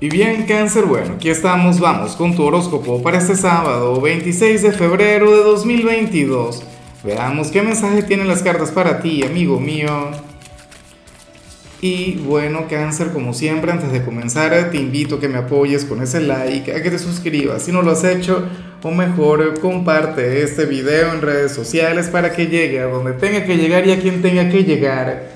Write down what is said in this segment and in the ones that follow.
Y bien, cáncer, bueno, aquí estamos, vamos con tu horóscopo para este sábado 26 de febrero de 2022. Veamos qué mensaje tienen las cartas para ti, amigo mío. Y bueno, cáncer, como siempre, antes de comenzar, te invito a que me apoyes con ese like, a que te suscribas si no lo has hecho, o mejor, comparte este video en redes sociales para que llegue a donde tenga que llegar y a quien tenga que llegar.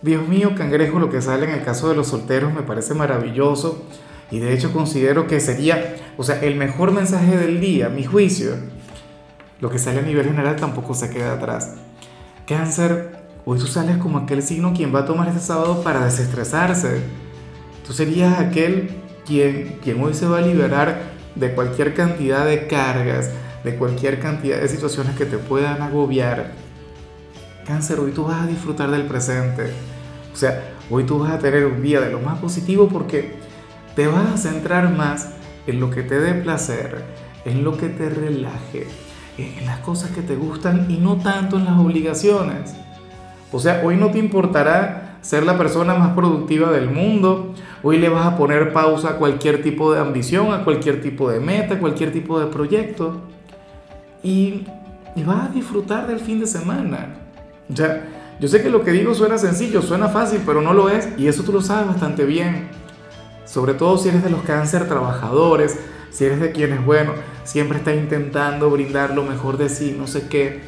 Dios mío, cangrejo, lo que sale en el caso de los solteros me parece maravilloso y de hecho considero que sería, o sea, el mejor mensaje del día, mi juicio. Lo que sale a nivel general tampoco se queda atrás. Cáncer, hoy tú sales como aquel signo quien va a tomar este sábado para desestresarse. Tú serías aquel quien, quien hoy se va a liberar de cualquier cantidad de cargas, de cualquier cantidad de situaciones que te puedan agobiar. Cáncer, hoy tú vas a disfrutar del presente. O sea, hoy tú vas a tener un día de lo más positivo porque te vas a centrar más en lo que te dé placer, en lo que te relaje, en las cosas que te gustan y no tanto en las obligaciones. O sea, hoy no te importará ser la persona más productiva del mundo, hoy le vas a poner pausa a cualquier tipo de ambición, a cualquier tipo de meta, a cualquier tipo de proyecto y, y vas a disfrutar del fin de semana. Ya, yo sé que lo que digo suena sencillo, suena fácil, pero no lo es y eso tú lo sabes bastante bien sobre todo si eres de los cáncer trabajadores, si eres de quienes, bueno, siempre está intentando brindar lo mejor de sí, no sé qué.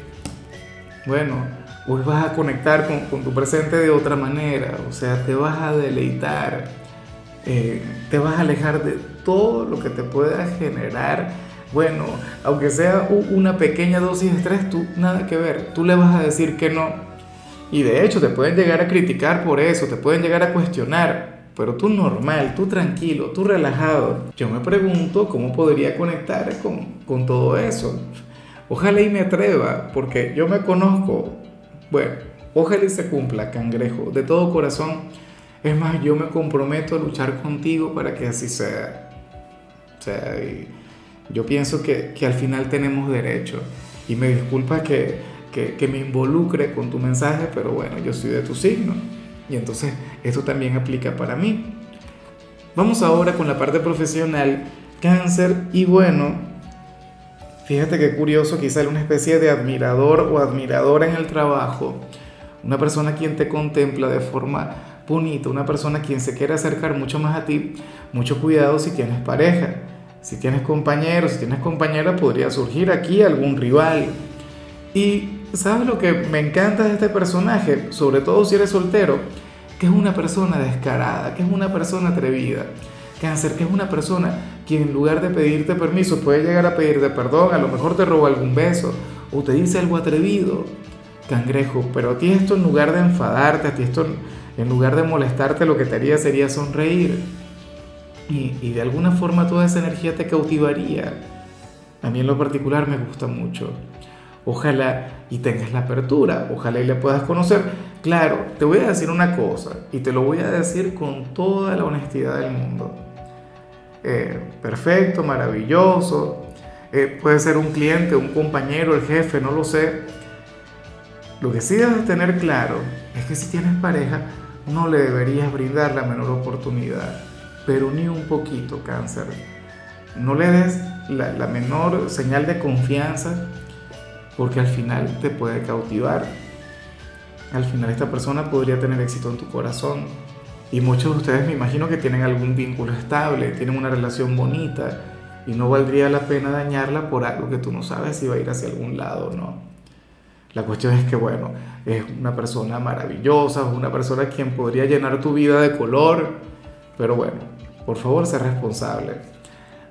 Bueno, hoy vas a conectar con, tu presente de otra manera, o sea, te vas a deleitar, eh, te vas a alejar de todo lo que te pueda generar. Bueno, aunque sea una pequeña dosis de estrés, tú nada que ver, tú le vas a decir que no. Y de hecho te pueden llegar a criticar por eso, te pueden llegar a cuestionar, pero tú normal, tú tranquilo, tú relajado. Yo me pregunto cómo podría conectar con, con todo eso. Ojalá y me atreva, porque yo me conozco. Bueno, ojalá y se cumpla, cangrejo, de todo corazón. Es más, yo me comprometo a luchar contigo para que así sea. O sea, yo pienso que, que, al final tenemos derecho. Y me disculpa que, que, que me involucre con tu mensaje, pero bueno, yo soy de tu signo. Y entonces esto también aplica para mí. Vamos ahora con la parte profesional, cáncer y bueno, fíjate qué curioso, quizá una especie de admirador o admiradora en el trabajo, una persona quien te contempla de forma bonita, una persona quien se quiere acercar mucho más a ti, mucho cuidado si tienes pareja, si tienes compañeros, si tienes compañera, podría surgir aquí algún rival. Y ¿sabes lo que me encanta de este personaje? Sobre todo si eres soltero, que es una persona descarada, que es una persona atrevida. Cáncer, que es una persona quien en lugar de pedirte permiso puede llegar a pedirte perdón, a lo mejor te roba algún beso o te dice algo atrevido. Cangrejo, pero a ti esto en lugar de enfadarte, a ti esto en lugar de molestarte, lo que te haría sería sonreír. Y, y de alguna forma toda esa energía te cautivaría. A mí en lo particular me gusta mucho. Ojalá y tengas la apertura, ojalá y le puedas conocer. Claro, te voy a decir una cosa y te lo voy a decir con toda la honestidad del mundo. Eh, perfecto, maravilloso, eh, puede ser un cliente, un compañero, el jefe, no lo sé. Lo que sí debes tener claro es que si tienes pareja, no le deberías brindar la menor oportunidad, pero ni un poquito cáncer. No le des la, la menor señal de confianza porque al final te puede cautivar. Al final esta persona podría tener éxito en tu corazón. Y muchos de ustedes me imagino que tienen algún vínculo estable, tienen una relación bonita y no valdría la pena dañarla por algo que tú no sabes si va a ir hacia algún lado o no. La cuestión es que, bueno, es una persona maravillosa, es una persona quien podría llenar tu vida de color, pero bueno, por favor, sé responsable.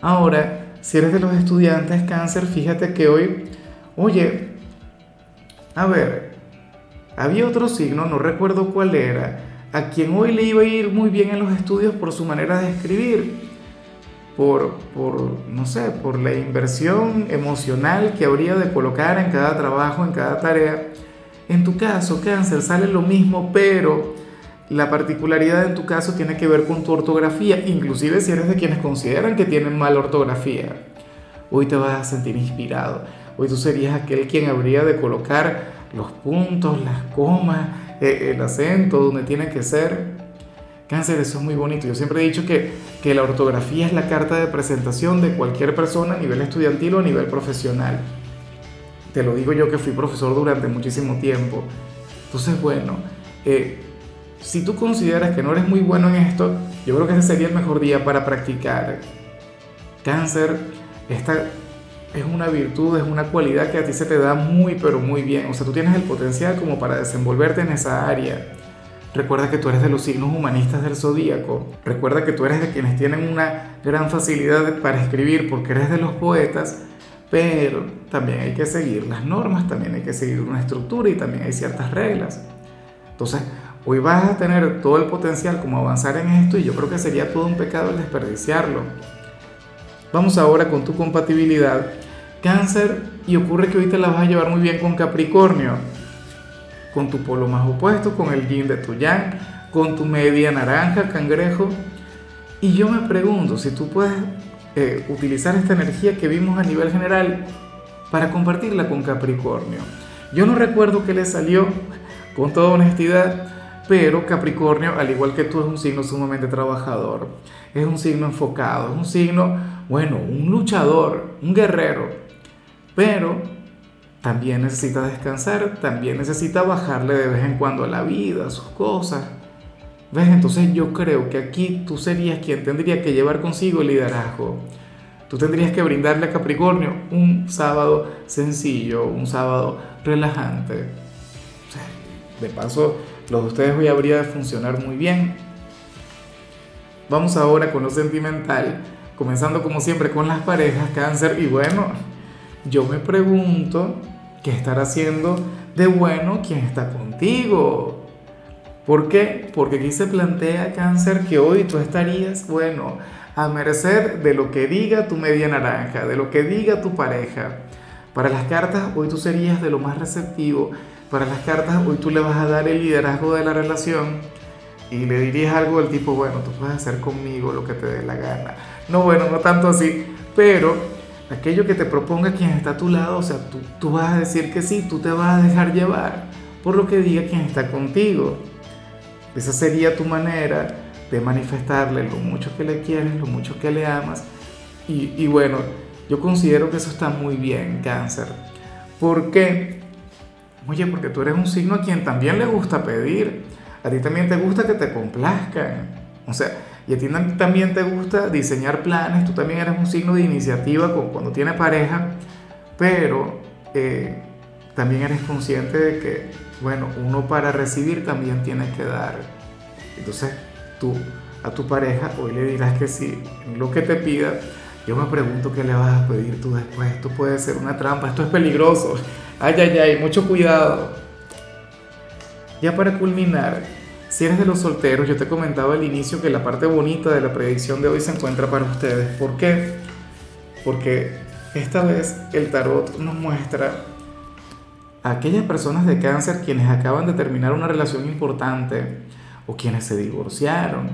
Ahora, si eres de los estudiantes cáncer, fíjate que hoy Oye, a ver, había otro signo, no recuerdo cuál era, a quien hoy le iba a ir muy bien en los estudios por su manera de escribir, por, por, no sé, por la inversión emocional que habría de colocar en cada trabajo, en cada tarea. En tu caso, cáncer, sale lo mismo, pero la particularidad en tu caso tiene que ver con tu ortografía, inclusive si eres de quienes consideran que tienen mala ortografía. Hoy te vas a sentir inspirado Hoy tú serías aquel quien habría de colocar los puntos, las comas, eh, el acento donde tiene que ser. Cáncer, eso es muy bonito. Yo siempre he dicho que, que la ortografía es la carta de presentación de cualquier persona a nivel estudiantil o a nivel profesional. Te lo digo yo que fui profesor durante muchísimo tiempo. Entonces, bueno, eh, si tú consideras que no eres muy bueno en esto, yo creo que ese sería el mejor día para practicar. Cáncer, esta es una virtud, es una cualidad que a ti se te da muy, pero muy bien. O sea, tú tienes el potencial como para desenvolverte en esa área. Recuerda que tú eres de los signos humanistas del zodíaco. Recuerda que tú eres de quienes tienen una gran facilidad para escribir porque eres de los poetas. Pero también hay que seguir las normas, también hay que seguir una estructura y también hay ciertas reglas. Entonces, hoy vas a tener todo el potencial como avanzar en esto y yo creo que sería todo un pecado el desperdiciarlo. Vamos ahora con tu compatibilidad. Cáncer, y ocurre que hoy te la vas a llevar muy bien con Capricornio con tu polo más opuesto, con el yin de tu yang, con tu media naranja, cangrejo. Y yo me pregunto si tú puedes eh, utilizar esta energía que vimos a nivel general para compartirla con Capricornio. Yo no recuerdo qué le salió, con toda honestidad, pero Capricornio, al igual que tú, es un signo sumamente trabajador, es un signo enfocado, es un signo, bueno, un luchador, un guerrero, pero también necesita descansar, también necesita bajarle de vez en cuando a la vida, a sus cosas. ¿Ves? Entonces yo creo que aquí tú serías quien tendría que llevar consigo el liderazgo. Tú tendrías que brindarle a Capricornio un sábado sencillo, un sábado relajante. de paso, los de ustedes hoy habría de funcionar muy bien. Vamos ahora con lo sentimental, comenzando como siempre con las parejas, cáncer. Y bueno, yo me pregunto qué estará haciendo de bueno quien está contigo. ¿Por qué? Porque aquí se plantea cáncer que hoy tú estarías, bueno, a merced de lo que diga tu media naranja, de lo que diga tu pareja. Para las cartas hoy tú serías de lo más receptivo. Para las cartas hoy tú le vas a dar el liderazgo de la relación y le dirías algo del tipo, bueno, tú puedes hacer conmigo lo que te dé la gana. No, bueno, no tanto así, pero aquello que te proponga quien está a tu lado, o sea, tú, tú vas a decir que sí, tú te vas a dejar llevar por lo que diga quien está contigo. Esa sería tu manera de manifestarle lo mucho que le quieres, lo mucho que le amas. Y, y bueno, yo considero que eso está muy bien, cáncer. ¿Por qué? Oye, porque tú eres un signo a quien también le gusta pedir. A ti también te gusta que te complazcan. O sea, y a ti también te gusta diseñar planes, tú también eres un signo de iniciativa cuando tienes pareja, pero eh, también eres consciente de que, bueno, uno para recibir también tiene que dar. Entonces tú a tu pareja hoy le dirás que sí, lo que te pida, yo me pregunto qué le vas a pedir tú después. Esto puede ser una trampa, esto es peligroso. Ay, ay, ay, mucho cuidado. Ya para culminar, si eres de los solteros, yo te comentaba al inicio que la parte bonita de la predicción de hoy se encuentra para ustedes. ¿Por qué? Porque esta vez el tarot nos muestra a aquellas personas de cáncer quienes acaban de terminar una relación importante o quienes se divorciaron,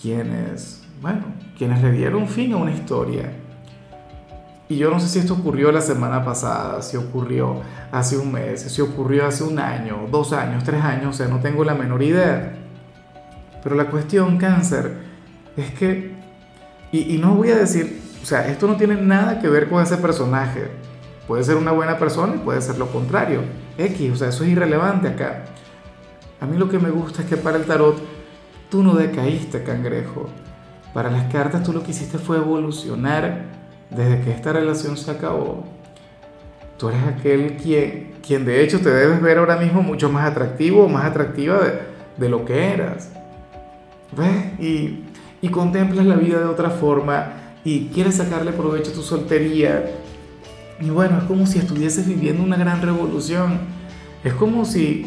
quienes, bueno, quienes le dieron fin a una historia. Y yo no sé si esto ocurrió la semana pasada, si ocurrió hace un mes, si ocurrió hace un año, dos años, tres años, o sea, no tengo la menor idea. Pero la cuestión, cáncer, es que, y, y no voy a decir, o sea, esto no tiene nada que ver con ese personaje. Puede ser una buena persona y puede ser lo contrario. X, o sea, eso es irrelevante acá. A mí lo que me gusta es que para el tarot tú no decaíste, cangrejo. Para las cartas tú lo que hiciste fue evolucionar desde que esta relación se acabó, tú eres aquel quien, quien de hecho te debes ver ahora mismo mucho más atractivo o más atractiva de, lo que eras. ¿Ves? Y, y contemplas la vida de otra forma y quieres sacarle provecho a tu soltería. Y bueno, es como si estuvieses viviendo una gran revolución. Es como si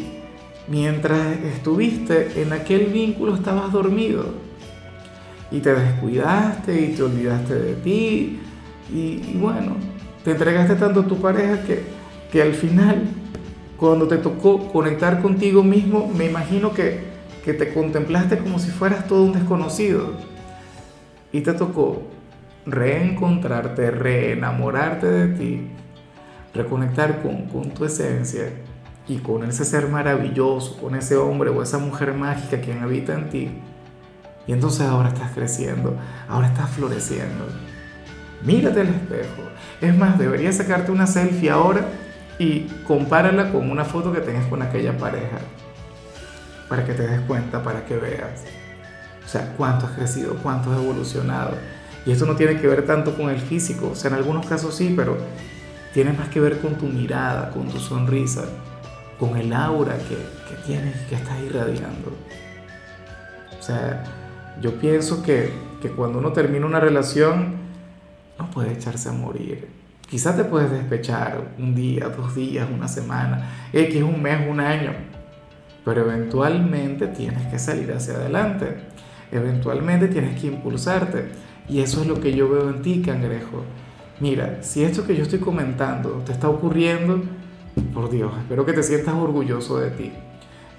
mientras estuviste en aquel vínculo estabas dormido y te descuidaste y te olvidaste de ti y, bueno, te entregaste tanto a tu pareja que, que al final, cuando te tocó conectar contigo mismo, me imagino que, que te contemplaste como si fueras todo un desconocido. Y te tocó reencontrarte, reenamorarte de ti, reconectar con, con, tu esencia y con ese ser maravilloso, con ese hombre o esa mujer mágica que habita en ti. Y entonces ahora estás creciendo, ahora estás floreciendo. Mírate al espejo. Es más, deberías sacarte una selfie ahora y compárala con una foto que tengas con aquella pareja. Para que te des cuenta, para que veas. O sea, cuánto has crecido, cuánto has evolucionado. Y esto no tiene que ver tanto con el físico, o sea, en algunos casos sí, pero tiene más que ver con tu mirada, con tu sonrisa, con el aura que, que tienes, que estás irradiando. O sea, yo pienso que, que cuando uno termina una relación, no puede echarse a morir. Quizás te puedes despechar un día, dos días, una semana, X, un mes, un año, pero eventualmente tienes que salir hacia adelante, eventualmente tienes que impulsarte. Y eso es lo que yo veo en ti, cangrejo. Mira, si esto que yo estoy comentando te está ocurriendo, por Dios, espero que te sientas orgulloso de ti.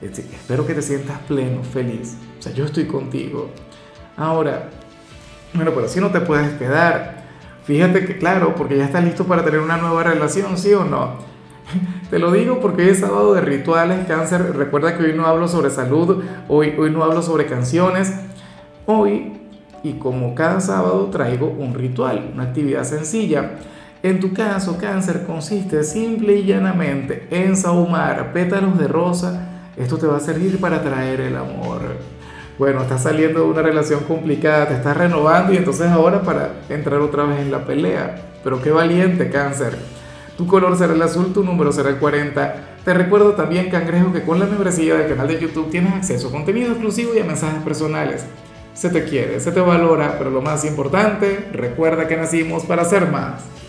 Espero que te sientas pleno, feliz. O sea, yo estoy contigo. Ahora, bueno, pero así no te puedes quedar. Fíjate que, claro, porque ya estás listo para tener una nueva relación, ¿sí o no? Te lo digo porque hoy es sábado de rituales, cáncer. Recuerda que hoy no hablo sobre salud, hoy, hoy no hablo sobre canciones. Hoy, y como cada sábado, traigo un ritual, una actividad sencilla. En tu caso, cáncer consiste simple y llanamente en sahumar pétalos de rosa esto te va a servir para traer el amor. Bueno, estás saliendo de una relación complicada, te estás renovando y entonces ahora para entrar otra vez en la pelea. Pero qué valiente, cáncer. Tu color será el azul, tu número será el 40. Te recuerdo también, cangrejo, que con la membresía del canal de YouTube tienes acceso a contenido exclusivo y a mensajes personales. Se te quiere, se te valora, pero lo más importante, recuerda que nacimos para ser más.